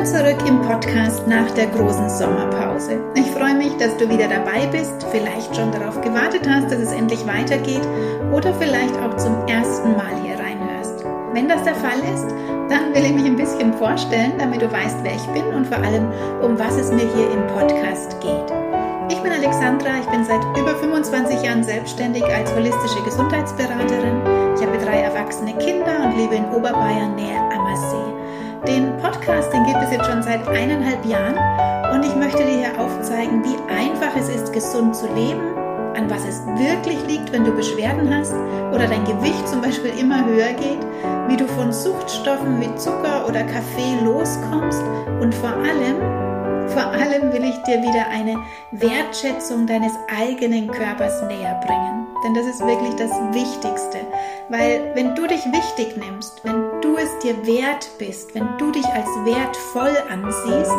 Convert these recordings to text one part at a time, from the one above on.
Willkommen zurück im Podcast nach der großen Sommerpause. Ich freue mich, dass du wieder dabei bist, vielleicht schon darauf gewartet hast, dass es endlich weitergeht oder vielleicht auch zum ersten Mal hier reinhörst. Wenn das der Fall ist, dann will ich mich ein bisschen vorstellen, damit du weißt, wer ich bin und vor allem, um was es mir hier im Podcast geht. Ich bin Alexandra, ich bin seit über 25 Jahren selbstständig als holistische Gesundheitsberaterin. Ich habe drei erwachsene Kinder und lebe in Oberbayern nähe Ammersee. Den Podcast, den gibt es jetzt schon seit eineinhalb Jahren und ich möchte dir hier aufzeigen, wie einfach es ist, gesund zu leben, an was es wirklich liegt, wenn du Beschwerden hast oder dein Gewicht zum Beispiel immer höher geht, wie du von Suchtstoffen wie Zucker oder Kaffee loskommst und vor allem, vor allem will ich dir wieder eine Wertschätzung deines eigenen Körpers näher bringen. Denn das ist wirklich das Wichtigste. Weil wenn du dich wichtig nimmst, wenn du es dir wert bist, wenn du dich als wertvoll ansiehst,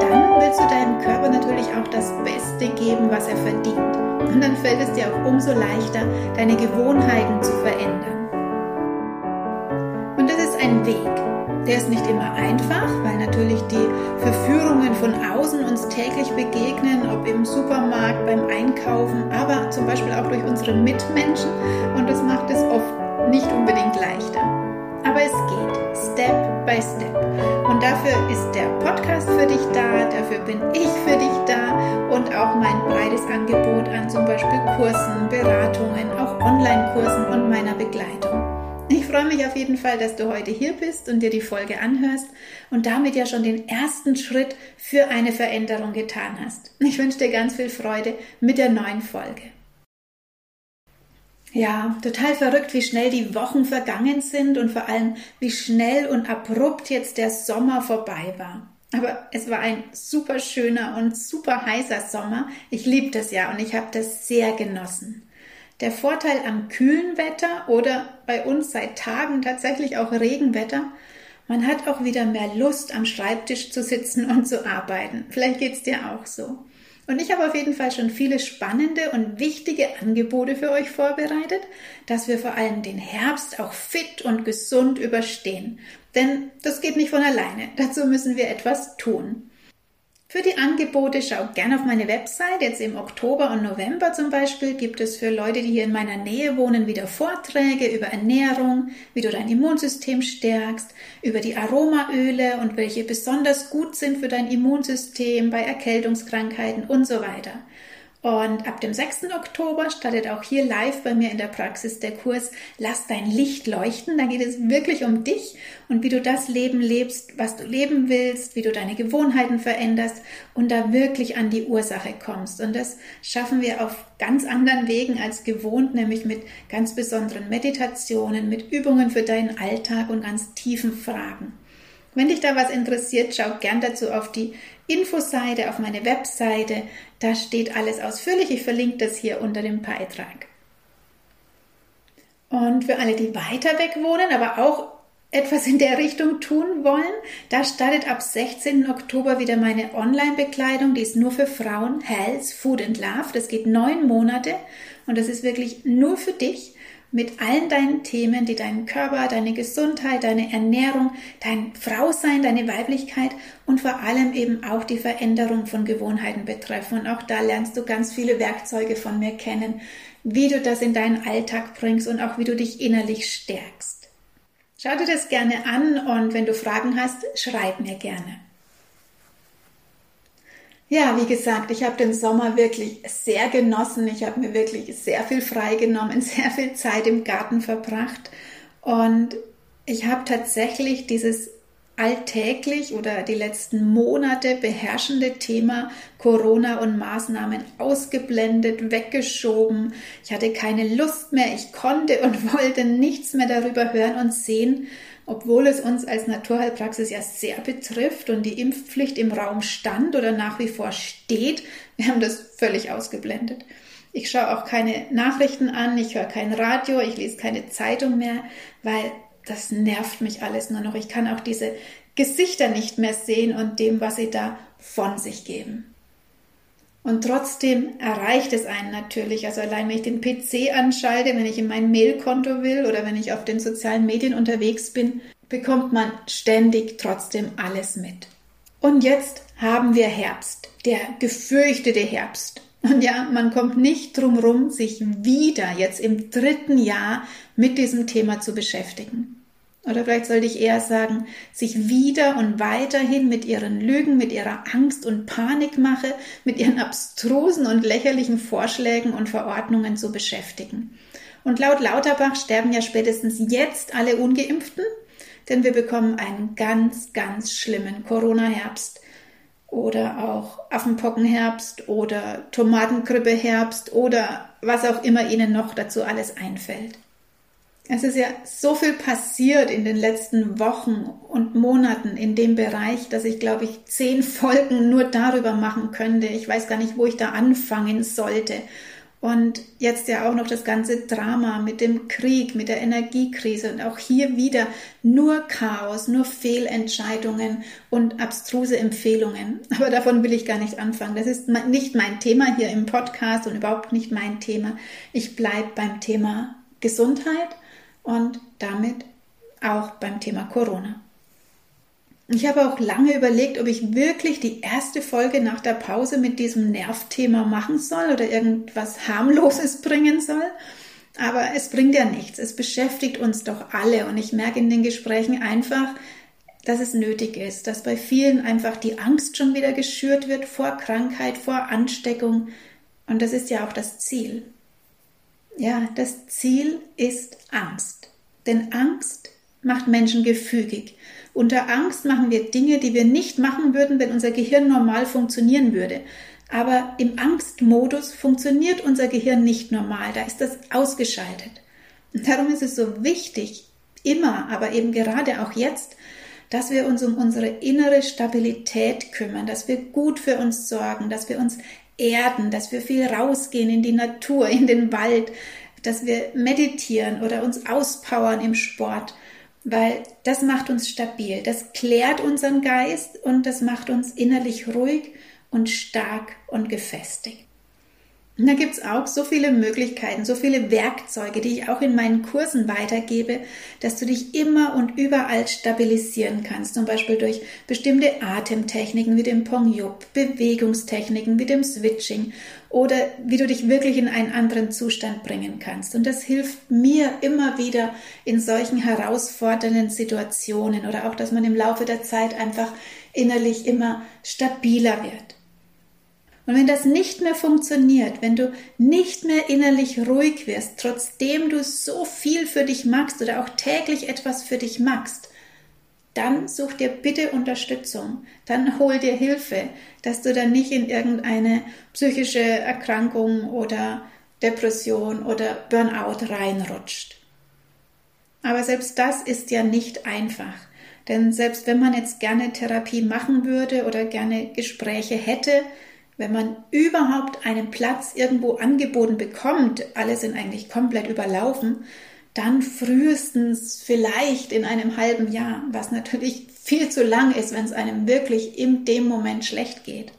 dann willst du deinem Körper natürlich auch das Beste geben, was er verdient. Und dann fällt es dir auch umso leichter, deine Gewohnheiten zu verändern. Und das ist ein Weg. Der ist nicht immer einfach, weil natürlich die Verführungen von außen uns täglich begegnen, ob im Supermarkt, beim Einkaufen, aber zum Beispiel auch durch unsere Mitmenschen. Und das macht es oft nicht unbedingt leichter. By Step. Und dafür ist der Podcast für dich da, dafür bin ich für dich da und auch mein breites Angebot an zum Beispiel Kursen, Beratungen, auch Online-Kursen und meiner Begleitung. Ich freue mich auf jeden Fall, dass du heute hier bist und dir die Folge anhörst und damit ja schon den ersten Schritt für eine Veränderung getan hast. Ich wünsche dir ganz viel Freude mit der neuen Folge. Ja, total verrückt, wie schnell die Wochen vergangen sind und vor allem, wie schnell und abrupt jetzt der Sommer vorbei war. Aber es war ein super schöner und super heißer Sommer. Ich liebe das ja und ich habe das sehr genossen. Der Vorteil am kühlen Wetter oder bei uns seit Tagen tatsächlich auch Regenwetter, man hat auch wieder mehr Lust am Schreibtisch zu sitzen und zu arbeiten. Vielleicht geht es dir auch so. Und ich habe auf jeden Fall schon viele spannende und wichtige Angebote für euch vorbereitet, dass wir vor allem den Herbst auch fit und gesund überstehen. Denn das geht nicht von alleine. Dazu müssen wir etwas tun. Für die Angebote schau gerne auf meine Website. Jetzt im Oktober und November zum Beispiel gibt es für Leute, die hier in meiner Nähe wohnen, wieder Vorträge über Ernährung, wie du dein Immunsystem stärkst, über die Aromaöle und welche besonders gut sind für dein Immunsystem bei Erkältungskrankheiten und so weiter. Und ab dem 6. Oktober startet auch hier live bei mir in der Praxis der Kurs Lass dein Licht leuchten. Da geht es wirklich um dich und wie du das Leben lebst, was du leben willst, wie du deine Gewohnheiten veränderst und da wirklich an die Ursache kommst. Und das schaffen wir auf ganz anderen Wegen als gewohnt, nämlich mit ganz besonderen Meditationen, mit Übungen für deinen Alltag und ganz tiefen Fragen. Wenn dich da was interessiert, schau gern dazu auf die Infoseite, auf meine Webseite. Da steht alles ausführlich. Ich verlinke das hier unter dem Beitrag. Und für alle, die weiter weg wohnen, aber auch etwas in der Richtung tun wollen, da startet ab 16. Oktober wieder meine Online-Bekleidung. Die ist nur für Frauen, Health, Food and Love. Das geht neun Monate und das ist wirklich nur für dich mit allen deinen Themen, die deinen Körper, deine Gesundheit, deine Ernährung, dein Frausein, deine Weiblichkeit und vor allem eben auch die Veränderung von Gewohnheiten betreffen. Und auch da lernst du ganz viele Werkzeuge von mir kennen, wie du das in deinen Alltag bringst und auch wie du dich innerlich stärkst. Schau dir das gerne an und wenn du Fragen hast, schreib mir gerne. Ja, wie gesagt, ich habe den Sommer wirklich sehr genossen. Ich habe mir wirklich sehr viel freigenommen, sehr viel Zeit im Garten verbracht und ich habe tatsächlich dieses alltäglich oder die letzten Monate beherrschende Thema Corona und Maßnahmen ausgeblendet, weggeschoben. Ich hatte keine Lust mehr, ich konnte und wollte nichts mehr darüber hören und sehen, obwohl es uns als Naturheilpraxis ja sehr betrifft und die Impfpflicht im Raum stand oder nach wie vor steht, wir haben das völlig ausgeblendet. Ich schaue auch keine Nachrichten an, ich höre kein Radio, ich lese keine Zeitung mehr, weil das nervt mich alles nur noch. Ich kann auch diese Gesichter nicht mehr sehen und dem, was sie da von sich geben. Und trotzdem erreicht es einen natürlich. Also allein wenn ich den PC anschalte, wenn ich in mein Mailkonto will oder wenn ich auf den sozialen Medien unterwegs bin, bekommt man ständig trotzdem alles mit. Und jetzt haben wir Herbst, der gefürchtete Herbst. Und ja, man kommt nicht drum rum, sich wieder jetzt im dritten Jahr mit diesem Thema zu beschäftigen. Oder vielleicht sollte ich eher sagen, sich wieder und weiterhin mit ihren Lügen, mit ihrer Angst und Panikmache, mit ihren abstrusen und lächerlichen Vorschlägen und Verordnungen zu beschäftigen. Und laut Lauterbach sterben ja spätestens jetzt alle Ungeimpften, denn wir bekommen einen ganz, ganz schlimmen Corona-Herbst oder auch Affenpockenherbst oder Tomatengrippe-Herbst oder was auch immer Ihnen noch dazu alles einfällt. Es ist ja so viel passiert in den letzten Wochen und Monaten in dem Bereich, dass ich, glaube ich, zehn Folgen nur darüber machen könnte. Ich weiß gar nicht, wo ich da anfangen sollte. Und jetzt ja auch noch das ganze Drama mit dem Krieg, mit der Energiekrise und auch hier wieder nur Chaos, nur Fehlentscheidungen und abstruse Empfehlungen. Aber davon will ich gar nicht anfangen. Das ist nicht mein Thema hier im Podcast und überhaupt nicht mein Thema. Ich bleibe beim Thema Gesundheit und damit auch beim Thema Corona. Ich habe auch lange überlegt, ob ich wirklich die erste Folge nach der Pause mit diesem Nervthema machen soll oder irgendwas harmloses bringen soll. Aber es bringt ja nichts. Es beschäftigt uns doch alle. Und ich merke in den Gesprächen einfach, dass es nötig ist, dass bei vielen einfach die Angst schon wieder geschürt wird vor Krankheit, vor Ansteckung. Und das ist ja auch das Ziel. Ja, das Ziel ist Angst. Denn Angst macht Menschen gefügig. Unter Angst machen wir Dinge, die wir nicht machen würden, wenn unser Gehirn normal funktionieren würde. Aber im Angstmodus funktioniert unser Gehirn nicht normal. Da ist das ausgeschaltet. Und darum ist es so wichtig, immer, aber eben gerade auch jetzt, dass wir uns um unsere innere Stabilität kümmern, dass wir gut für uns sorgen, dass wir uns erden, dass wir viel rausgehen in die Natur, in den Wald, dass wir meditieren oder uns auspowern im Sport, weil das macht uns stabil, das klärt unseren Geist und das macht uns innerlich ruhig und stark und gefestigt. Und da gibt es auch so viele Möglichkeiten, so viele Werkzeuge, die ich auch in meinen Kursen weitergebe, dass du dich immer und überall stabilisieren kannst. Zum Beispiel durch bestimmte Atemtechniken wie dem Pong Yup, Bewegungstechniken wie dem Switching oder wie du dich wirklich in einen anderen Zustand bringen kannst. Und das hilft mir immer wieder in solchen herausfordernden Situationen oder auch, dass man im Laufe der Zeit einfach innerlich immer stabiler wird. Und wenn das nicht mehr funktioniert, wenn du nicht mehr innerlich ruhig wirst, trotzdem du so viel für dich magst oder auch täglich etwas für dich magst, dann such dir bitte Unterstützung, dann hol dir Hilfe, dass du dann nicht in irgendeine psychische Erkrankung oder Depression oder Burnout reinrutscht. Aber selbst das ist ja nicht einfach. Denn selbst wenn man jetzt gerne Therapie machen würde oder gerne Gespräche hätte, wenn man überhaupt einen Platz irgendwo angeboten bekommt, alle sind eigentlich komplett überlaufen, dann frühestens vielleicht in einem halben Jahr, was natürlich viel zu lang ist, wenn es einem wirklich in dem Moment schlecht geht.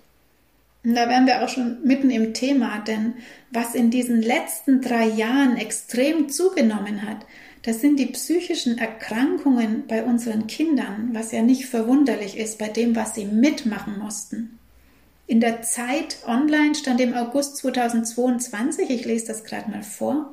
Und da wären wir auch schon mitten im Thema, denn was in diesen letzten drei Jahren extrem zugenommen hat, das sind die psychischen Erkrankungen bei unseren Kindern, was ja nicht verwunderlich ist bei dem, was sie mitmachen mussten. In der Zeit online stand im August 2022, ich lese das gerade mal vor,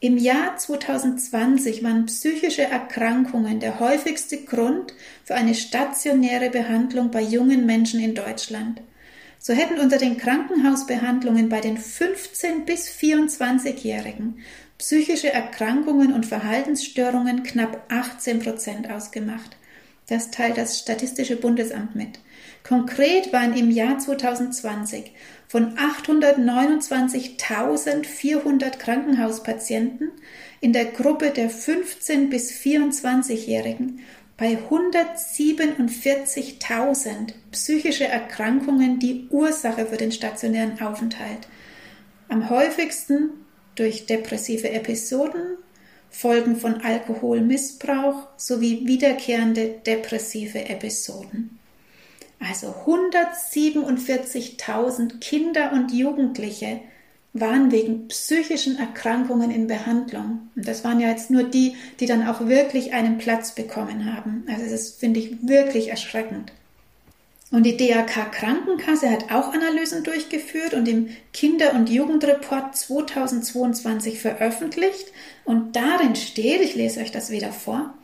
im Jahr 2020 waren psychische Erkrankungen der häufigste Grund für eine stationäre Behandlung bei jungen Menschen in Deutschland. So hätten unter den Krankenhausbehandlungen bei den 15 bis 24-Jährigen psychische Erkrankungen und Verhaltensstörungen knapp 18 Prozent ausgemacht. Das teilt das Statistische Bundesamt mit. Konkret waren im Jahr 2020 von 829.400 Krankenhauspatienten in der Gruppe der 15 bis 24-Jährigen bei 147.000 psychische Erkrankungen die Ursache für den stationären Aufenthalt. Am häufigsten durch depressive Episoden, Folgen von Alkoholmissbrauch sowie wiederkehrende depressive Episoden. Also 147.000 Kinder und Jugendliche waren wegen psychischen Erkrankungen in Behandlung. Und das waren ja jetzt nur die, die dann auch wirklich einen Platz bekommen haben. Also das finde ich wirklich erschreckend. Und die DAK Krankenkasse hat auch Analysen durchgeführt und im Kinder- und Jugendreport 2022 veröffentlicht. Und darin steht, ich lese euch das wieder vor,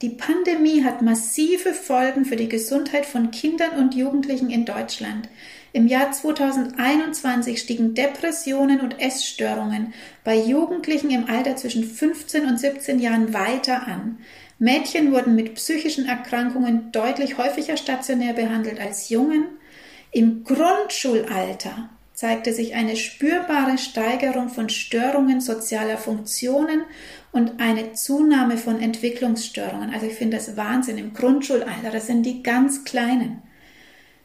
die Pandemie hat massive Folgen für die Gesundheit von Kindern und Jugendlichen in Deutschland. Im Jahr 2021 stiegen Depressionen und Essstörungen bei Jugendlichen im Alter zwischen 15 und 17 Jahren weiter an. Mädchen wurden mit psychischen Erkrankungen deutlich häufiger stationär behandelt als Jungen. Im Grundschulalter zeigte sich eine spürbare Steigerung von Störungen sozialer Funktionen und eine Zunahme von Entwicklungsstörungen. Also ich finde das Wahnsinn im Grundschulalter, das sind die ganz kleinen.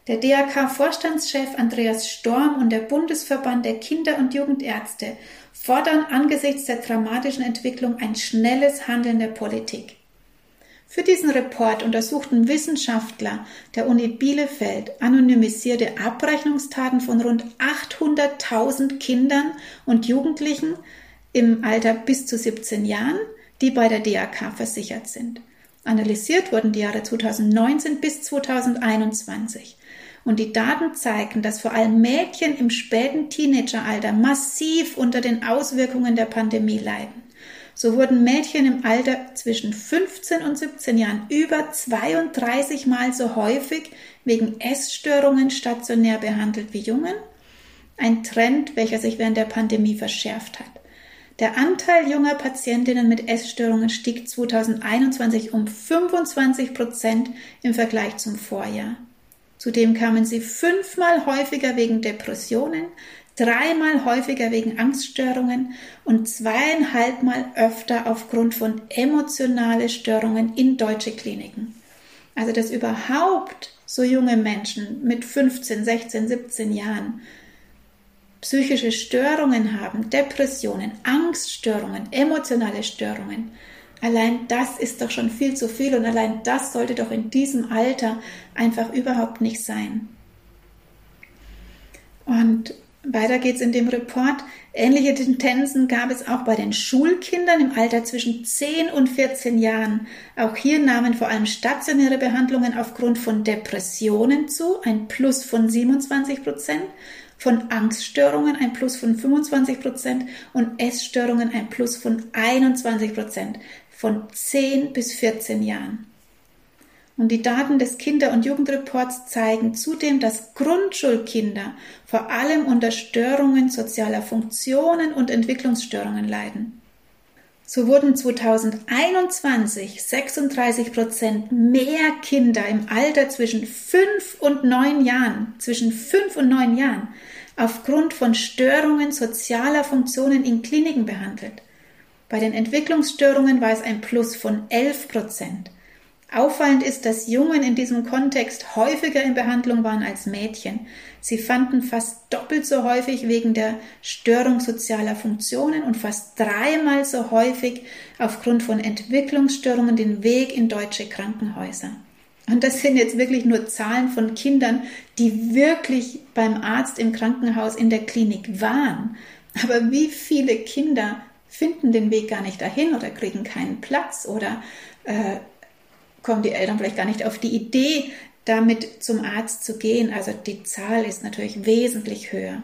Der DRK-Vorstandschef Andreas Storm und der Bundesverband der Kinder- und Jugendärzte fordern angesichts der dramatischen Entwicklung ein schnelles Handeln der Politik. Für diesen Report untersuchten Wissenschaftler der Uni Bielefeld anonymisierte Abrechnungstaten von rund 800.000 Kindern und Jugendlichen im Alter bis zu 17 Jahren, die bei der DAK versichert sind. Analysiert wurden die Jahre 2019 bis 2021. Und die Daten zeigten, dass vor allem Mädchen im späten Teenageralter massiv unter den Auswirkungen der Pandemie leiden. So wurden Mädchen im Alter zwischen 15 und 17 Jahren über 32 Mal so häufig wegen Essstörungen stationär behandelt wie Jungen. Ein Trend, welcher sich während der Pandemie verschärft hat. Der Anteil junger Patientinnen mit Essstörungen stieg 2021 um 25 Prozent im Vergleich zum Vorjahr. Zudem kamen sie fünfmal häufiger wegen Depressionen, dreimal häufiger wegen Angststörungen und zweieinhalbmal öfter aufgrund von emotionalen Störungen in deutsche Kliniken. Also dass überhaupt so junge Menschen mit 15, 16, 17 Jahren psychische Störungen haben, Depressionen, Angststörungen, emotionale Störungen. Allein das ist doch schon viel zu viel und allein das sollte doch in diesem Alter einfach überhaupt nicht sein. Und weiter geht's in dem Report. Ähnliche Tendenzen gab es auch bei den Schulkindern im Alter zwischen 10 und 14 Jahren. Auch hier nahmen vor allem stationäre Behandlungen aufgrund von Depressionen zu, ein Plus von 27 Prozent, von Angststörungen ein Plus von 25 Prozent und Essstörungen ein Plus von 21 Prozent von 10 bis 14 Jahren. Und die Daten des Kinder- und Jugendreports zeigen zudem, dass Grundschulkinder vor allem unter Störungen sozialer Funktionen und Entwicklungsstörungen leiden. So wurden 2021 36 Prozent mehr Kinder im Alter zwischen 5 und 9 Jahren, zwischen 5 und 9 Jahren, aufgrund von Störungen sozialer Funktionen in Kliniken behandelt. Bei den Entwicklungsstörungen war es ein Plus von 11 Prozent. Auffallend ist, dass Jungen in diesem Kontext häufiger in Behandlung waren als Mädchen. Sie fanden fast doppelt so häufig wegen der Störung sozialer Funktionen und fast dreimal so häufig aufgrund von Entwicklungsstörungen den Weg in deutsche Krankenhäuser. Und das sind jetzt wirklich nur Zahlen von Kindern, die wirklich beim Arzt im Krankenhaus in der Klinik waren. Aber wie viele Kinder finden den Weg gar nicht dahin oder kriegen keinen Platz oder äh, kommen die Eltern vielleicht gar nicht auf die Idee, damit zum Arzt zu gehen. Also die Zahl ist natürlich wesentlich höher.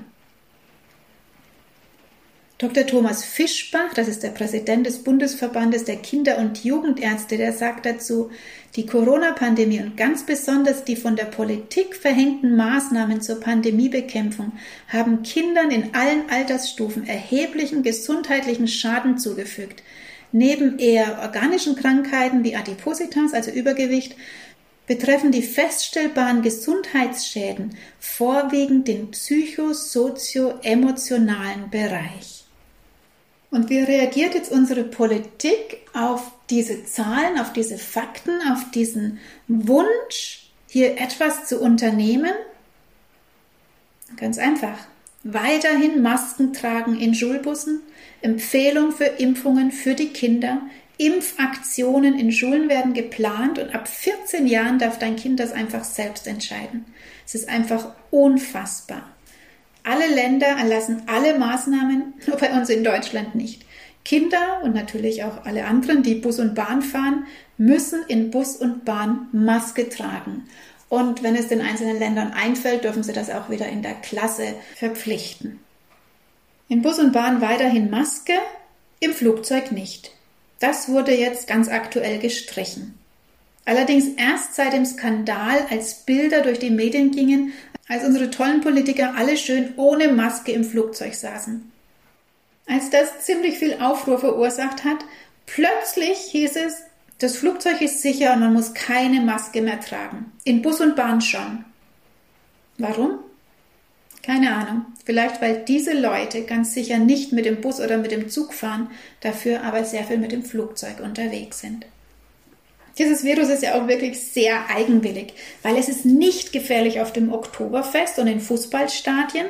Dr. Thomas Fischbach, das ist der Präsident des Bundesverbandes der Kinder- und Jugendärzte, der sagt dazu, die Corona-Pandemie und ganz besonders die von der Politik verhängten Maßnahmen zur Pandemiebekämpfung haben Kindern in allen Altersstufen erheblichen gesundheitlichen Schaden zugefügt. Neben eher organischen Krankheiten wie Adipositas, also Übergewicht, betreffen die feststellbaren Gesundheitsschäden vorwiegend den psychosozio-emotionalen Bereich. Und wie reagiert jetzt unsere Politik auf diese Zahlen, auf diese Fakten, auf diesen Wunsch, hier etwas zu unternehmen? Ganz einfach. Weiterhin Masken tragen in Schulbussen, Empfehlung für Impfungen für die Kinder, Impfaktionen in Schulen werden geplant und ab 14 Jahren darf dein Kind das einfach selbst entscheiden. Es ist einfach unfassbar. Alle Länder erlassen alle Maßnahmen, nur bei uns in Deutschland nicht. Kinder und natürlich auch alle anderen, die Bus und Bahn fahren, müssen in Bus und Bahn Maske tragen. Und wenn es den einzelnen Ländern einfällt, dürfen sie das auch wieder in der Klasse verpflichten. In Bus und Bahn weiterhin Maske, im Flugzeug nicht. Das wurde jetzt ganz aktuell gestrichen. Allerdings erst seit dem Skandal, als Bilder durch die Medien gingen, als unsere tollen Politiker alle schön ohne Maske im Flugzeug saßen. Als das ziemlich viel Aufruhr verursacht hat, plötzlich hieß es, das Flugzeug ist sicher und man muss keine Maske mehr tragen. In Bus und Bahn schon. Warum? Keine Ahnung. Vielleicht, weil diese Leute ganz sicher nicht mit dem Bus oder mit dem Zug fahren, dafür aber sehr viel mit dem Flugzeug unterwegs sind. Dieses Virus ist ja auch wirklich sehr eigenwillig, weil es ist nicht gefährlich auf dem Oktoberfest und in Fußballstadien,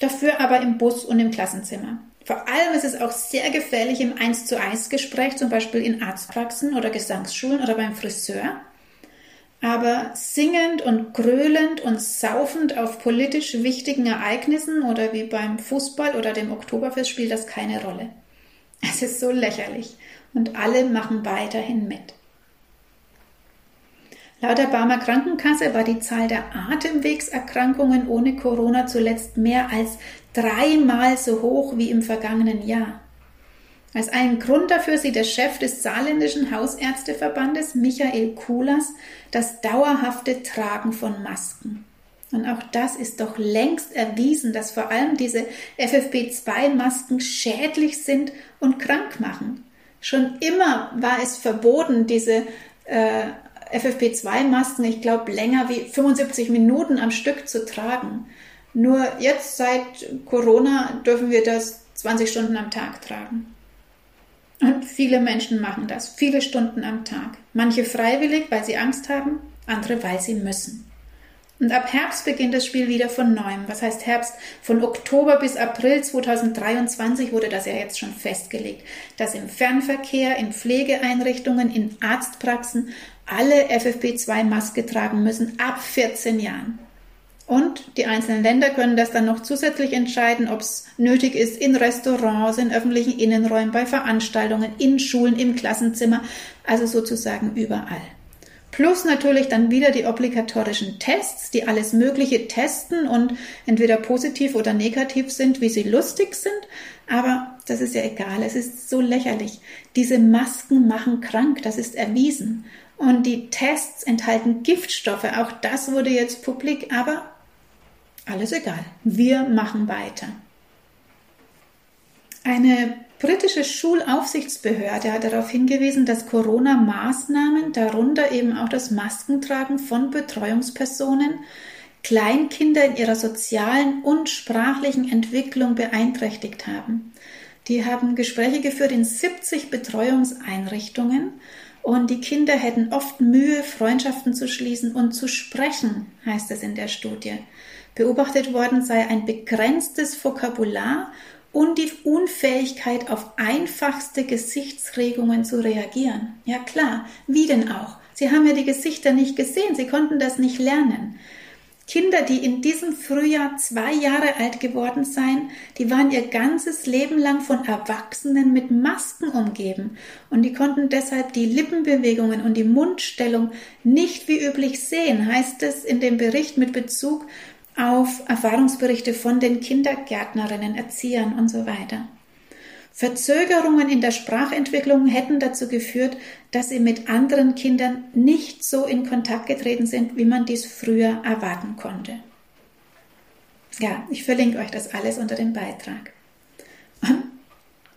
dafür aber im Bus und im Klassenzimmer. Vor allem ist es auch sehr gefährlich im 1 zu 1 Gespräch, zum Beispiel in Arztpraxen oder Gesangsschulen oder beim Friseur. Aber singend und gröhlend und saufend auf politisch wichtigen Ereignissen oder wie beim Fußball oder dem Oktoberfest spielt das keine Rolle. Es ist so lächerlich und alle machen weiterhin mit. Laut der Barmer Krankenkasse war die Zahl der Atemwegserkrankungen ohne Corona zuletzt mehr als dreimal so hoch wie im vergangenen Jahr. Als einen Grund dafür sieht der Chef des saarländischen Hausärzteverbandes, Michael Kulas, das dauerhafte Tragen von Masken. Und auch das ist doch längst erwiesen, dass vor allem diese FFP2-Masken schädlich sind und krank machen. Schon immer war es verboten, diese äh, FFP2-Masken, ich glaube, länger wie 75 Minuten am Stück zu tragen. Nur jetzt seit Corona dürfen wir das 20 Stunden am Tag tragen. Und viele Menschen machen das, viele Stunden am Tag. Manche freiwillig, weil sie Angst haben, andere, weil sie müssen. Und ab Herbst beginnt das Spiel wieder von neuem. Was heißt Herbst? Von Oktober bis April 2023 wurde das ja jetzt schon festgelegt, dass im Fernverkehr, in Pflegeeinrichtungen, in Arztpraxen alle FFP2-Maske tragen müssen ab 14 Jahren. Und die einzelnen Länder können das dann noch zusätzlich entscheiden, ob es nötig ist in Restaurants, in öffentlichen Innenräumen, bei Veranstaltungen, in Schulen, im Klassenzimmer, also sozusagen überall. Plus natürlich dann wieder die obligatorischen Tests, die alles Mögliche testen und entweder positiv oder negativ sind, wie sie lustig sind. Aber das ist ja egal. Es ist so lächerlich. Diese Masken machen krank. Das ist erwiesen. Und die Tests enthalten Giftstoffe. Auch das wurde jetzt publik, aber alles egal. Wir machen weiter. Eine britische Schulaufsichtsbehörde hat darauf hingewiesen, dass Corona-Maßnahmen, darunter eben auch das Maskentragen von Betreuungspersonen, Kleinkinder in ihrer sozialen und sprachlichen Entwicklung beeinträchtigt haben. Die haben Gespräche geführt in 70 Betreuungseinrichtungen und die Kinder hätten oft Mühe, Freundschaften zu schließen und zu sprechen, heißt es in der Studie. Beobachtet worden sei ein begrenztes Vokabular und die Unfähigkeit, auf einfachste Gesichtsregungen zu reagieren. Ja klar, wie denn auch? Sie haben ja die Gesichter nicht gesehen, sie konnten das nicht lernen. Kinder, die in diesem Frühjahr zwei Jahre alt geworden seien, die waren ihr ganzes Leben lang von Erwachsenen mit Masken umgeben und die konnten deshalb die Lippenbewegungen und die Mundstellung nicht wie üblich sehen, heißt es in dem Bericht mit Bezug auf Erfahrungsberichte von den Kindergärtnerinnen, Erziehern und so weiter. Verzögerungen in der Sprachentwicklung hätten dazu geführt, dass sie mit anderen Kindern nicht so in Kontakt getreten sind, wie man dies früher erwarten konnte. Ja, ich verlinke euch das alles unter dem Beitrag. Und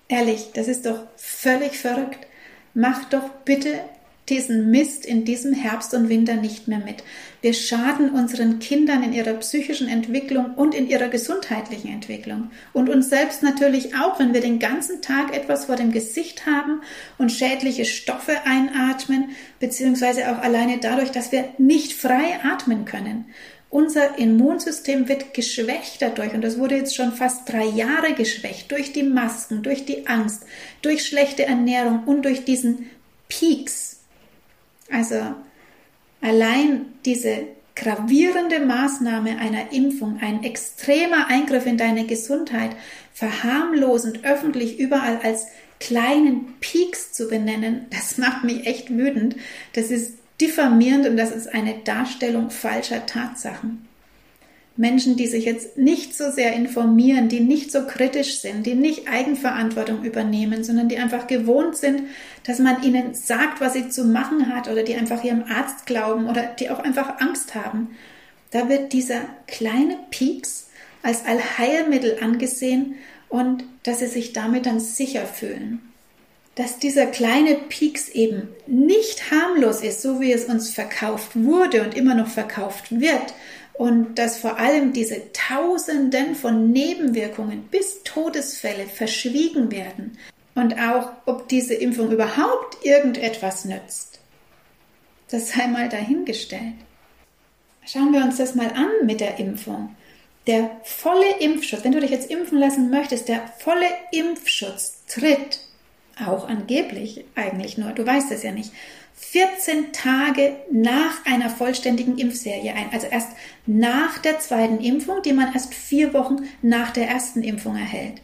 ehrlich, das ist doch völlig verrückt. Macht doch bitte diesen Mist in diesem Herbst und Winter nicht mehr mit. Wir schaden unseren Kindern in ihrer psychischen Entwicklung und in ihrer gesundheitlichen Entwicklung. Und uns selbst natürlich auch, wenn wir den ganzen Tag etwas vor dem Gesicht haben und schädliche Stoffe einatmen, beziehungsweise auch alleine dadurch, dass wir nicht frei atmen können. Unser Immunsystem wird geschwächt dadurch und das wurde jetzt schon fast drei Jahre geschwächt durch die Masken, durch die Angst, durch schlechte Ernährung und durch diesen Peaks, also allein diese gravierende Maßnahme einer Impfung, ein extremer Eingriff in deine Gesundheit, verharmlosend öffentlich überall als kleinen Peaks zu benennen, das macht mich echt wütend. Das ist diffamierend und das ist eine Darstellung falscher Tatsachen. Menschen, die sich jetzt nicht so sehr informieren, die nicht so kritisch sind, die nicht Eigenverantwortung übernehmen, sondern die einfach gewohnt sind, dass man ihnen sagt, was sie zu machen hat oder die einfach ihrem Arzt glauben oder die auch einfach Angst haben. Da wird dieser kleine Pieks als Allheilmittel angesehen und dass sie sich damit dann sicher fühlen. Dass dieser kleine Pieks eben nicht harmlos ist, so wie es uns verkauft wurde und immer noch verkauft wird, und dass vor allem diese Tausenden von Nebenwirkungen bis Todesfälle verschwiegen werden und auch, ob diese Impfung überhaupt irgendetwas nützt. Das sei mal dahingestellt. Schauen wir uns das mal an mit der Impfung. Der volle Impfschutz, wenn du dich jetzt impfen lassen möchtest, der volle Impfschutz tritt auch angeblich eigentlich nur, du weißt es ja nicht, 14 Tage nach einer vollständigen Impfserie ein. Also erst nach der zweiten Impfung, die man erst vier Wochen nach der ersten Impfung erhält.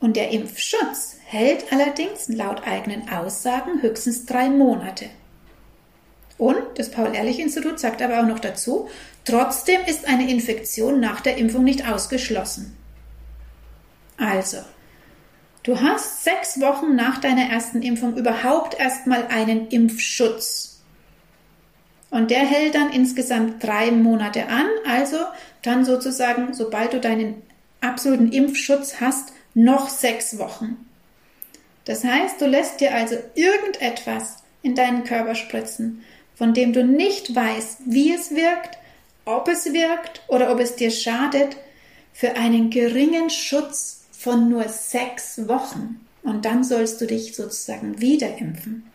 Und der Impfschutz hält allerdings laut eigenen Aussagen höchstens drei Monate. Und das Paul-Ehrlich-Institut sagt aber auch noch dazu, trotzdem ist eine Infektion nach der Impfung nicht ausgeschlossen. Also, Du hast sechs Wochen nach deiner ersten Impfung überhaupt erstmal einen Impfschutz. Und der hält dann insgesamt drei Monate an, also dann sozusagen, sobald du deinen absoluten Impfschutz hast, noch sechs Wochen. Das heißt, du lässt dir also irgendetwas in deinen Körper spritzen, von dem du nicht weißt, wie es wirkt, ob es wirkt oder ob es dir schadet, für einen geringen Schutz von nur sechs Wochen. Und dann sollst du dich sozusagen wieder impfen.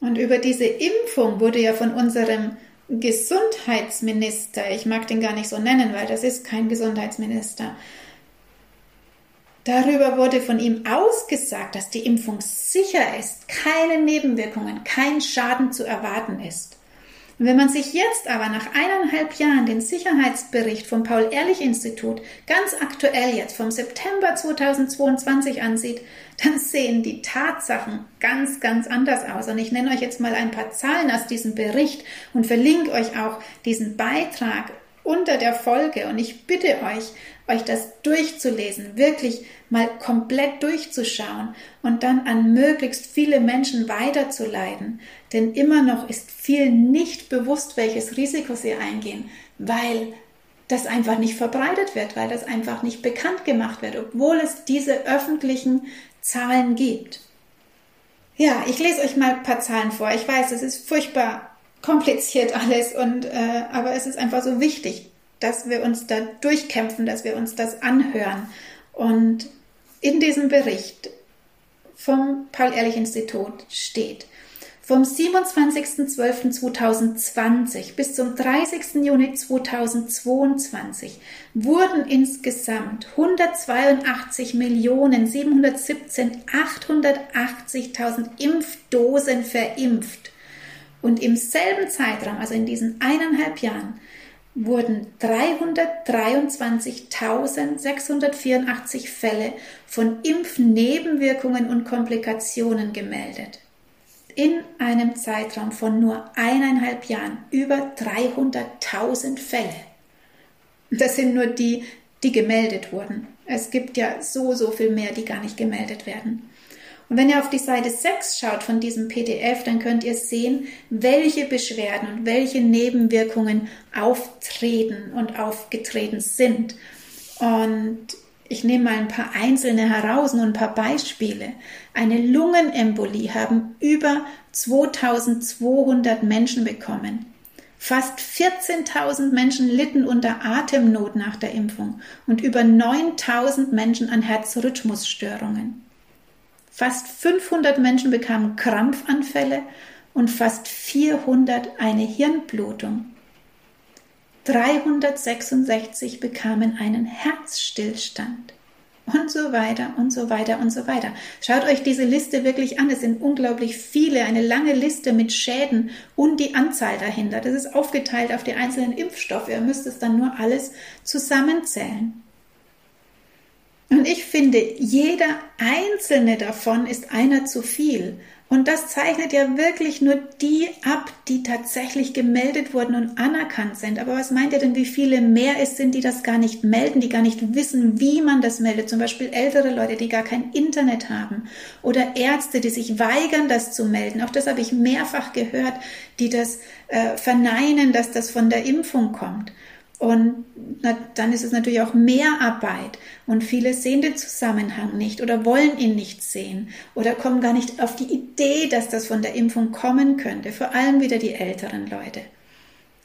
Und über diese Impfung wurde ja von unserem Gesundheitsminister, ich mag den gar nicht so nennen, weil das ist kein Gesundheitsminister, darüber wurde von ihm ausgesagt, dass die Impfung sicher ist, keine Nebenwirkungen, kein Schaden zu erwarten ist. Und wenn man sich jetzt aber nach eineinhalb Jahren den Sicherheitsbericht vom Paul-Ehrlich-Institut ganz aktuell jetzt vom September 2022 ansieht, dann sehen die Tatsachen ganz, ganz anders aus. Und ich nenne euch jetzt mal ein paar Zahlen aus diesem Bericht und verlinke euch auch diesen Beitrag unter der Folge. Und ich bitte euch, euch das durchzulesen, wirklich mal komplett durchzuschauen und dann an möglichst viele Menschen weiterzuleiten. Denn immer noch ist vielen nicht bewusst, welches Risiko sie eingehen, weil das einfach nicht verbreitet wird, weil das einfach nicht bekannt gemacht wird, obwohl es diese öffentlichen Zahlen gibt. Ja, ich lese euch mal ein paar Zahlen vor. Ich weiß, es ist furchtbar kompliziert alles und äh, aber es ist einfach so wichtig, dass wir uns da durchkämpfen, dass wir uns das anhören. Und in diesem Bericht vom Paul-Ehrlich-Institut steht, vom 27.12.2020 bis zum 30. Juni 2022 wurden insgesamt 182.717.880.000 Impfdosen verimpft. Und im selben Zeitraum, also in diesen eineinhalb Jahren, wurden 323.684 Fälle von Impfnebenwirkungen und Komplikationen gemeldet. In einem Zeitraum von nur eineinhalb Jahren über 300.000 Fälle. Das sind nur die, die gemeldet wurden. Es gibt ja so, so viel mehr, die gar nicht gemeldet werden. Und wenn ihr auf die Seite 6 schaut von diesem PDF, dann könnt ihr sehen, welche Beschwerden und welche Nebenwirkungen auftreten und aufgetreten sind. Und ich nehme mal ein paar einzelne heraus, nur ein paar Beispiele. Eine Lungenembolie haben über 2200 Menschen bekommen. Fast 14.000 Menschen litten unter Atemnot nach der Impfung und über 9.000 Menschen an Herzrhythmusstörungen. Fast 500 Menschen bekamen Krampfanfälle und fast 400 eine Hirnblutung. 366 bekamen einen Herzstillstand und so weiter und so weiter und so weiter. Schaut euch diese Liste wirklich an. Es sind unglaublich viele, eine lange Liste mit Schäden und die Anzahl dahinter. Das ist aufgeteilt auf die einzelnen Impfstoffe. Ihr müsst es dann nur alles zusammenzählen. Und ich finde, jeder einzelne davon ist einer zu viel. Und das zeichnet ja wirklich nur die ab, die tatsächlich gemeldet wurden und anerkannt sind. Aber was meint ihr denn, wie viele mehr es sind, die das gar nicht melden, die gar nicht wissen, wie man das meldet? Zum Beispiel ältere Leute, die gar kein Internet haben oder Ärzte, die sich weigern, das zu melden. Auch das habe ich mehrfach gehört, die das äh, verneinen, dass das von der Impfung kommt. Und dann ist es natürlich auch mehr Arbeit. Und viele sehen den Zusammenhang nicht oder wollen ihn nicht sehen oder kommen gar nicht auf die Idee, dass das von der Impfung kommen könnte. Vor allem wieder die älteren Leute.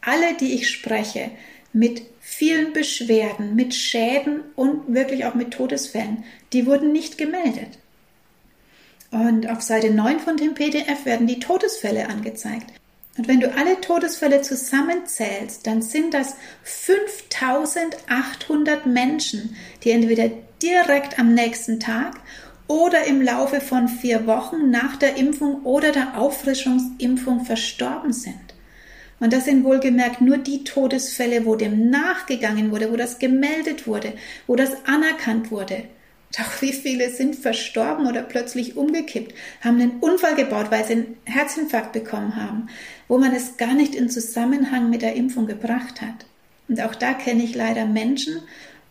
Alle, die ich spreche, mit vielen Beschwerden, mit Schäden und wirklich auch mit Todesfällen, die wurden nicht gemeldet. Und auf Seite 9 von dem PDF werden die Todesfälle angezeigt. Und wenn du alle Todesfälle zusammenzählst, dann sind das 5800 Menschen, die entweder direkt am nächsten Tag oder im Laufe von vier Wochen nach der Impfung oder der Auffrischungsimpfung verstorben sind. Und das sind wohlgemerkt nur die Todesfälle, wo dem nachgegangen wurde, wo das gemeldet wurde, wo das anerkannt wurde. Doch wie viele sind verstorben oder plötzlich umgekippt, haben einen Unfall gebaut, weil sie einen Herzinfarkt bekommen haben, wo man es gar nicht in Zusammenhang mit der Impfung gebracht hat. Und auch da kenne ich leider Menschen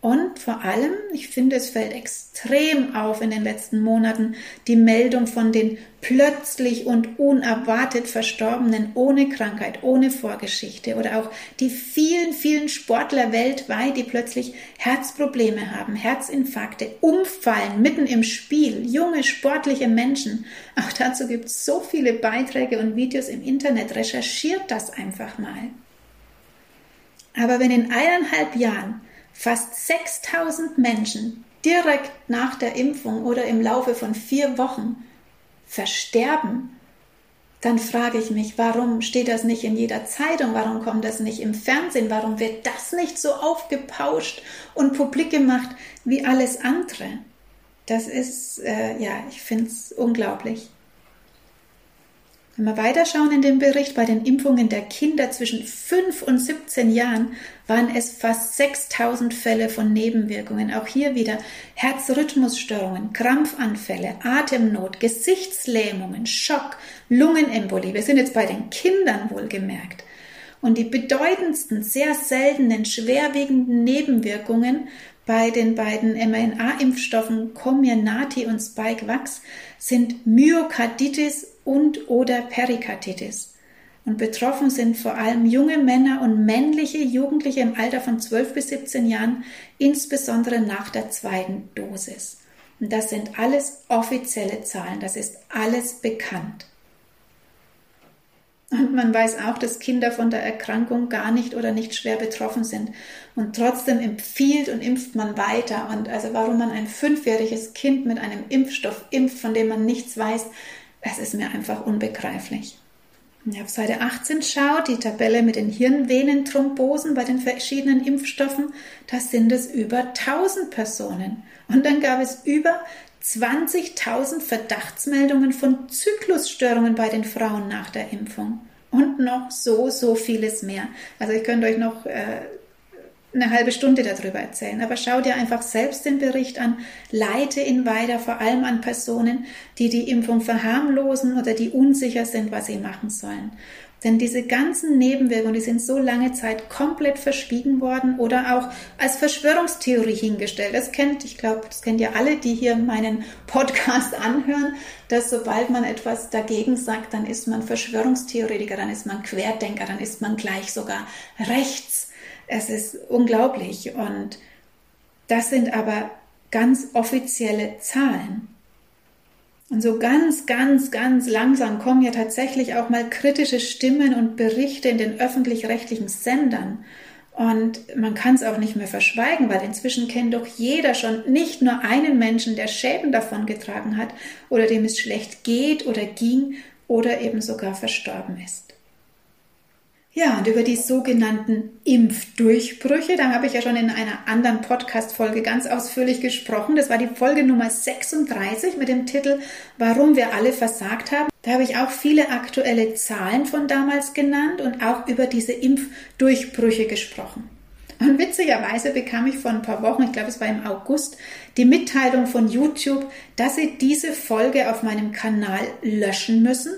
und vor allem, ich finde, es fällt extrem auf in den letzten Monaten die Meldung von den plötzlich und unerwartet Verstorbenen ohne Krankheit, ohne Vorgeschichte oder auch die vielen, vielen Sportler weltweit, die plötzlich Herzprobleme haben, Herzinfarkte, umfallen mitten im Spiel, junge, sportliche Menschen. Auch dazu gibt es so viele Beiträge und Videos im Internet. Recherchiert das einfach mal. Aber wenn in eineinhalb Jahren fast 6000 Menschen direkt nach der Impfung oder im Laufe von vier Wochen versterben, dann frage ich mich, warum steht das nicht in jeder Zeitung? Warum kommt das nicht im Fernsehen? Warum wird das nicht so aufgepauscht und publik gemacht wie alles andere? Das ist, äh, ja, ich finde es unglaublich. Wenn wir weiterschauen in dem Bericht, bei den Impfungen der Kinder zwischen 5 und 17 Jahren waren es fast 6000 Fälle von Nebenwirkungen. Auch hier wieder Herzrhythmusstörungen, Krampfanfälle, Atemnot, Gesichtslähmungen, Schock, Lungenembolie. Wir sind jetzt bei den Kindern wohlgemerkt. Und die bedeutendsten, sehr seltenen, schwerwiegenden Nebenwirkungen bei den beiden mRNA-Impfstoffen Comirnaty und Spikevax sind Myokarditis und oder Perikarditis. Und betroffen sind vor allem junge Männer und männliche Jugendliche im Alter von 12 bis 17 Jahren, insbesondere nach der zweiten Dosis. Und das sind alles offizielle Zahlen, das ist alles bekannt. Und man weiß auch, dass Kinder von der Erkrankung gar nicht oder nicht schwer betroffen sind. Und trotzdem empfiehlt und impft man weiter. Und also warum man ein fünfjähriges Kind mit einem Impfstoff impft, von dem man nichts weiß, das ist mir einfach unbegreiflich. Wenn ihr auf Seite 18 schaut, die Tabelle mit den Hirnvenenthrombosen bei den verschiedenen Impfstoffen, da sind es über 1000 Personen. Und dann gab es über 20.000 Verdachtsmeldungen von Zyklusstörungen bei den Frauen nach der Impfung. Und noch so, so vieles mehr. Also ich könnte euch noch äh, eine halbe Stunde darüber erzählen. Aber schau dir einfach selbst den Bericht an, leite ihn weiter, vor allem an Personen, die die Impfung verharmlosen oder die unsicher sind, was sie machen sollen. Denn diese ganzen Nebenwirkungen, die sind so lange Zeit komplett verschwiegen worden oder auch als Verschwörungstheorie hingestellt. Das kennt, ich glaube, das kennt ja alle, die hier meinen Podcast anhören, dass sobald man etwas dagegen sagt, dann ist man Verschwörungstheoretiker, dann ist man Querdenker, dann ist man gleich sogar rechts es ist unglaublich. Und das sind aber ganz offizielle Zahlen. Und so ganz, ganz, ganz langsam kommen ja tatsächlich auch mal kritische Stimmen und Berichte in den öffentlich-rechtlichen Sendern. Und man kann es auch nicht mehr verschweigen, weil inzwischen kennt doch jeder schon nicht nur einen Menschen, der Schäden davon getragen hat oder dem es schlecht geht oder ging oder eben sogar verstorben ist. Ja, und über die sogenannten Impfdurchbrüche, da habe ich ja schon in einer anderen Podcast-Folge ganz ausführlich gesprochen. Das war die Folge Nummer 36 mit dem Titel Warum wir alle versagt haben. Da habe ich auch viele aktuelle Zahlen von damals genannt und auch über diese Impfdurchbrüche gesprochen. Und witzigerweise bekam ich vor ein paar Wochen, ich glaube es war im August, die Mitteilung von YouTube, dass sie diese Folge auf meinem Kanal löschen müssen,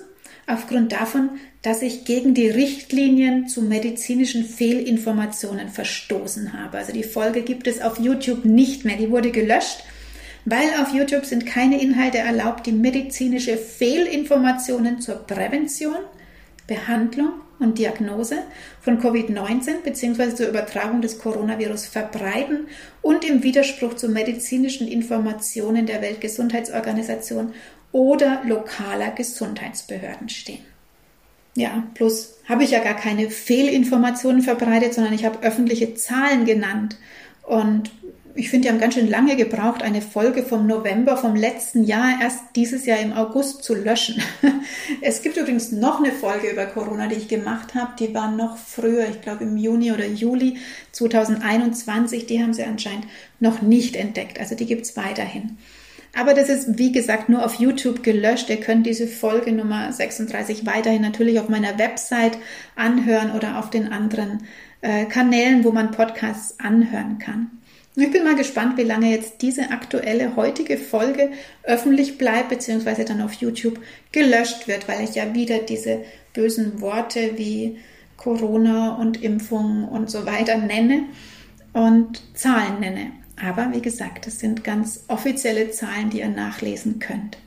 aufgrund davon, dass ich gegen die Richtlinien zu medizinischen Fehlinformationen verstoßen habe. Also die Folge gibt es auf YouTube nicht mehr, die wurde gelöscht, weil auf YouTube sind keine Inhalte erlaubt, die medizinische Fehlinformationen zur Prävention, Behandlung und Diagnose von Covid-19 bzw. zur Übertragung des Coronavirus verbreiten und im Widerspruch zu medizinischen Informationen der Weltgesundheitsorganisation oder lokaler Gesundheitsbehörden stehen. Ja, plus habe ich ja gar keine Fehlinformationen verbreitet, sondern ich habe öffentliche Zahlen genannt. Und ich finde, die haben ganz schön lange gebraucht, eine Folge vom November vom letzten Jahr erst dieses Jahr im August zu löschen. Es gibt übrigens noch eine Folge über Corona, die ich gemacht habe. Die war noch früher, ich glaube im Juni oder Juli 2021. Die haben sie anscheinend noch nicht entdeckt. Also die gibt es weiterhin. Aber das ist, wie gesagt, nur auf YouTube gelöscht. Ihr könnt diese Folge Nummer 36 weiterhin natürlich auf meiner Website anhören oder auf den anderen äh, Kanälen, wo man Podcasts anhören kann. Ich bin mal gespannt, wie lange jetzt diese aktuelle heutige Folge öffentlich bleibt, beziehungsweise dann auf YouTube gelöscht wird, weil ich ja wieder diese bösen Worte wie Corona und Impfung und so weiter nenne und Zahlen nenne. Aber wie gesagt, das sind ganz offizielle Zahlen, die ihr nachlesen könnt.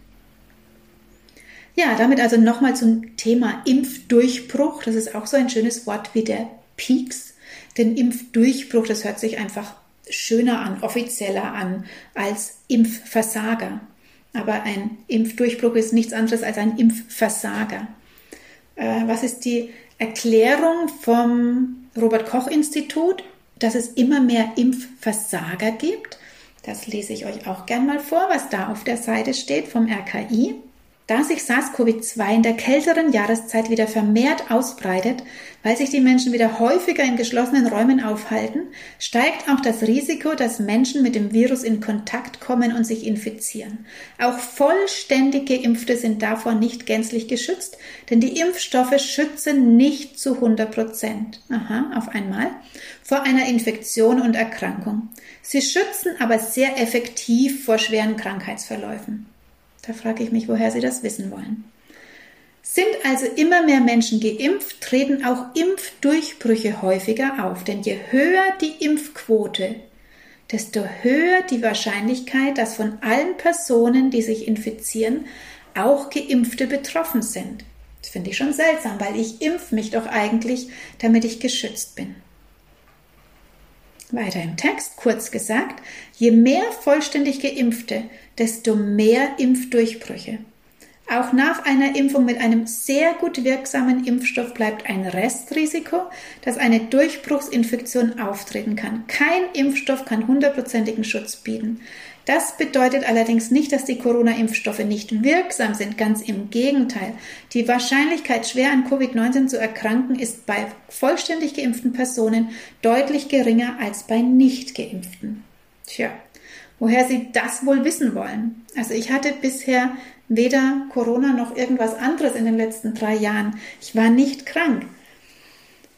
Ja, damit also nochmal zum Thema Impfdurchbruch. Das ist auch so ein schönes Wort wie der Peaks. Denn Impfdurchbruch, das hört sich einfach schöner an, offizieller an als Impfversager. Aber ein Impfdurchbruch ist nichts anderes als ein Impfversager. Äh, was ist die Erklärung vom Robert Koch Institut, dass es immer mehr Impfversager gibt? Das lese ich euch auch gern mal vor, was da auf der Seite steht vom RKI. Da sich SARS-CoV-2 in der kälteren Jahreszeit wieder vermehrt ausbreitet, weil sich die Menschen wieder häufiger in geschlossenen Räumen aufhalten, steigt auch das Risiko, dass Menschen mit dem Virus in Kontakt kommen und sich infizieren. Auch vollständig Geimpfte sind davor nicht gänzlich geschützt, denn die Impfstoffe schützen nicht zu 100 Prozent. Aha, auf einmal. Vor einer Infektion und Erkrankung. Sie schützen aber sehr effektiv vor schweren Krankheitsverläufen. Da frage ich mich, woher Sie das wissen wollen. Sind also immer mehr Menschen geimpft, treten auch Impfdurchbrüche häufiger auf. Denn je höher die Impfquote, desto höher die Wahrscheinlichkeit, dass von allen Personen, die sich infizieren, auch Geimpfte betroffen sind. Das finde ich schon seltsam, weil ich impf mich doch eigentlich, damit ich geschützt bin. Weiter im Text, kurz gesagt, je mehr vollständig geimpfte, desto mehr Impfdurchbrüche. Auch nach einer Impfung mit einem sehr gut wirksamen Impfstoff bleibt ein Restrisiko, dass eine Durchbruchsinfektion auftreten kann. Kein Impfstoff kann hundertprozentigen Schutz bieten. Das bedeutet allerdings nicht, dass die Corona-Impfstoffe nicht wirksam sind. Ganz im Gegenteil. Die Wahrscheinlichkeit, schwer an Covid-19 zu erkranken, ist bei vollständig geimpften Personen deutlich geringer als bei nicht geimpften. Tja, woher Sie das wohl wissen wollen? Also ich hatte bisher weder Corona noch irgendwas anderes in den letzten drei Jahren. Ich war nicht krank.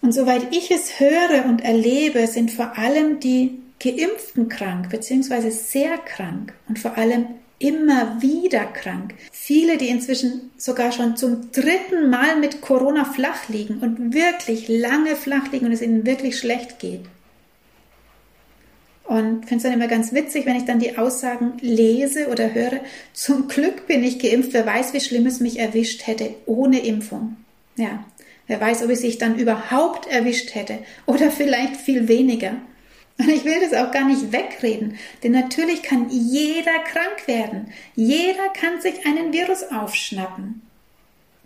Und soweit ich es höre und erlebe, sind vor allem die Geimpften krank, beziehungsweise sehr krank und vor allem immer wieder krank. Viele, die inzwischen sogar schon zum dritten Mal mit Corona flach liegen und wirklich lange flach liegen und es ihnen wirklich schlecht geht. Und finde es dann immer ganz witzig, wenn ich dann die Aussagen lese oder höre, zum Glück bin ich geimpft, wer weiß, wie schlimm es mich erwischt hätte ohne Impfung. Ja, wer weiß, ob es sich dann überhaupt erwischt hätte oder vielleicht viel weniger. Und ich will das auch gar nicht wegreden, denn natürlich kann jeder krank werden. Jeder kann sich einen Virus aufschnappen.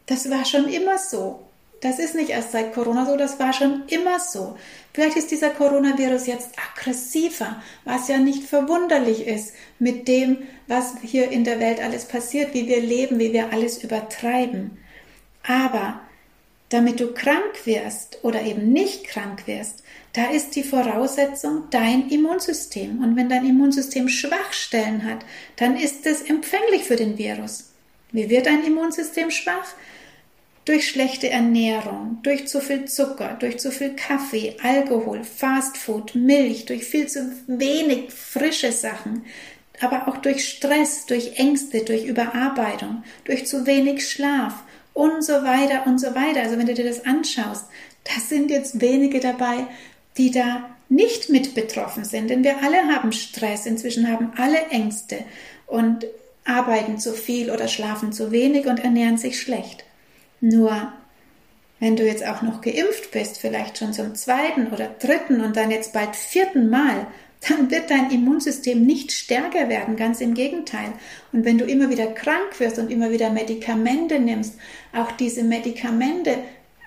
Das war schon immer so. Das ist nicht erst seit Corona so, das war schon immer so. Vielleicht ist dieser Coronavirus jetzt aggressiver, was ja nicht verwunderlich ist mit dem, was hier in der Welt alles passiert, wie wir leben, wie wir alles übertreiben. Aber damit du krank wirst oder eben nicht krank wirst, da ist die Voraussetzung dein Immunsystem. Und wenn dein Immunsystem Schwachstellen hat, dann ist es empfänglich für den Virus. Wie wird dein Immunsystem schwach? Durch schlechte Ernährung, durch zu viel Zucker, durch zu viel Kaffee, Alkohol, Fastfood, Milch, durch viel zu wenig frische Sachen, aber auch durch Stress, durch Ängste, durch Überarbeitung, durch zu wenig Schlaf und so weiter und so weiter. Also wenn du dir das anschaust, da sind jetzt wenige dabei, die da nicht mit betroffen sind, denn wir alle haben Stress, inzwischen haben alle Ängste und arbeiten zu viel oder schlafen zu wenig und ernähren sich schlecht. Nur wenn du jetzt auch noch geimpft bist, vielleicht schon zum zweiten oder dritten und dann jetzt bald vierten Mal, dann wird dein Immunsystem nicht stärker werden, ganz im Gegenteil. Und wenn du immer wieder krank wirst und immer wieder Medikamente nimmst, auch diese Medikamente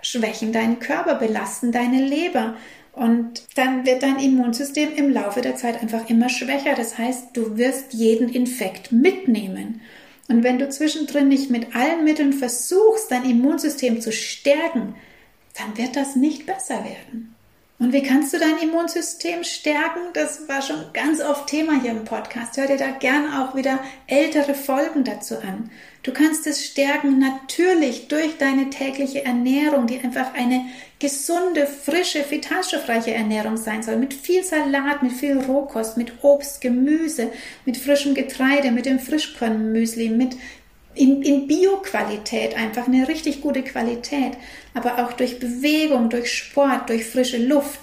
schwächen deinen Körper, belasten deine Leber. Und dann wird dein Immunsystem im Laufe der Zeit einfach immer schwächer. Das heißt, du wirst jeden Infekt mitnehmen. Und wenn du zwischendrin nicht mit allen Mitteln versuchst, dein Immunsystem zu stärken, dann wird das nicht besser werden. Und wie kannst du dein Immunsystem stärken? Das war schon ganz oft Thema hier im Podcast. Hör dir da gerne auch wieder ältere Folgen dazu an. Du kannst es stärken natürlich durch deine tägliche Ernährung, die einfach eine gesunde, frische, vitalstoffreiche Ernährung sein soll. Mit viel Salat, mit viel Rohkost, mit Obst, Gemüse, mit frischem Getreide, mit dem Frischkornmüsli, mit in, in Bio-Qualität, einfach eine richtig gute Qualität, aber auch durch Bewegung, durch Sport, durch frische Luft.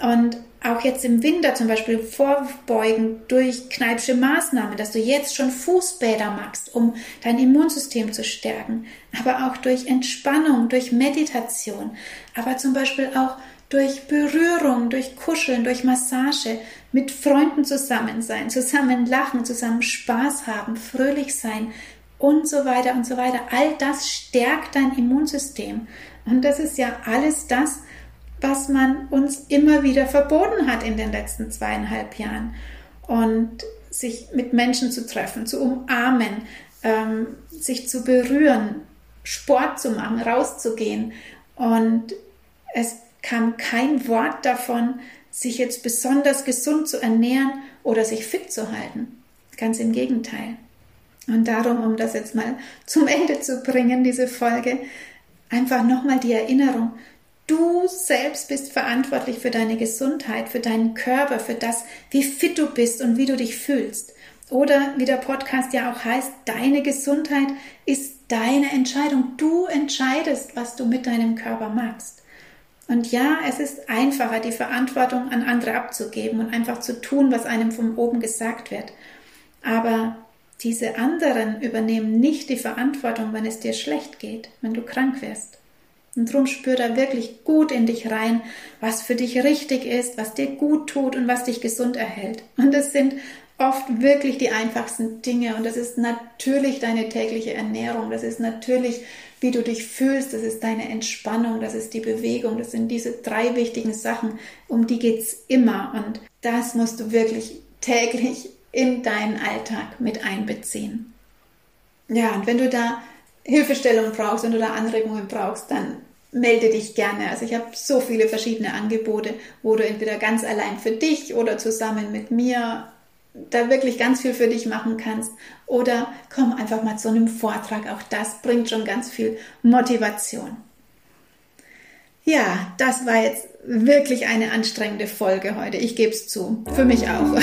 Und auch jetzt im Winter zum Beispiel vorbeugen durch kneipsche Maßnahmen, dass du jetzt schon Fußbäder machst, um dein Immunsystem zu stärken, aber auch durch Entspannung, durch Meditation, aber zum Beispiel auch durch Berührung, durch Kuscheln, durch Massage, mit Freunden zusammen sein, zusammen lachen, zusammen Spaß haben, fröhlich sein, und so weiter und so weiter. All das stärkt dein Immunsystem. Und das ist ja alles das, was man uns immer wieder verboten hat in den letzten zweieinhalb Jahren. Und sich mit Menschen zu treffen, zu umarmen, ähm, sich zu berühren, Sport zu machen, rauszugehen. Und es kam kein Wort davon, sich jetzt besonders gesund zu ernähren oder sich fit zu halten. Ganz im Gegenteil. Und darum, um das jetzt mal zum Ende zu bringen, diese Folge, einfach nochmal die Erinnerung, du selbst bist verantwortlich für deine Gesundheit, für deinen Körper, für das, wie fit du bist und wie du dich fühlst. Oder wie der Podcast ja auch heißt, deine Gesundheit ist deine Entscheidung. Du entscheidest, was du mit deinem Körper machst. Und ja, es ist einfacher, die Verantwortung an andere abzugeben und einfach zu tun, was einem von oben gesagt wird. Aber diese anderen übernehmen nicht die Verantwortung, wenn es dir schlecht geht, wenn du krank wirst. Und drum spür da wirklich gut in dich rein, was für dich richtig ist, was dir gut tut und was dich gesund erhält. Und das sind oft wirklich die einfachsten Dinge. Und das ist natürlich deine tägliche Ernährung, das ist natürlich, wie du dich fühlst, das ist deine Entspannung, das ist die Bewegung, das sind diese drei wichtigen Sachen, um die geht's immer. Und das musst du wirklich täglich in deinen Alltag mit einbeziehen. Ja, und wenn du da Hilfestellung brauchst, wenn du da Anregungen brauchst, dann melde dich gerne. Also ich habe so viele verschiedene Angebote, wo du entweder ganz allein für dich oder zusammen mit mir da wirklich ganz viel für dich machen kannst oder komm einfach mal zu einem Vortrag. Auch das bringt schon ganz viel Motivation. Ja, das war jetzt wirklich eine anstrengende Folge heute. Ich gebe es zu. Für mich auch.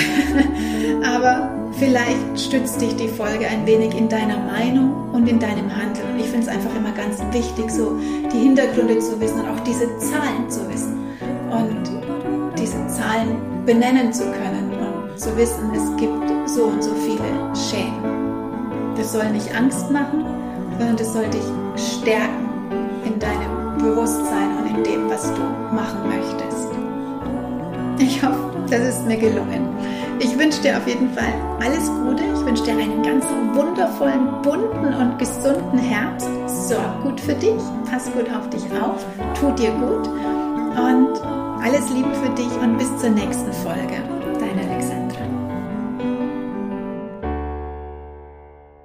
Aber vielleicht stützt dich die Folge ein wenig in deiner Meinung und in deinem Handeln. Und ich finde es einfach immer ganz wichtig, so die Hintergründe zu wissen und auch diese Zahlen zu wissen. Und diese Zahlen benennen zu können und zu wissen, es gibt so und so viele Schäden. Das soll nicht Angst machen, sondern das soll dich stärken in deinem Bewusstsein in dem, was du machen möchtest. Ich hoffe, das ist mir gelungen. Ich wünsche dir auf jeden Fall alles Gute. Ich wünsche dir einen ganz wundervollen, bunten und gesunden Herbst. Sorg gut für dich, pass gut auf dich auf, tu dir gut und alles Liebe für dich und bis zur nächsten Folge.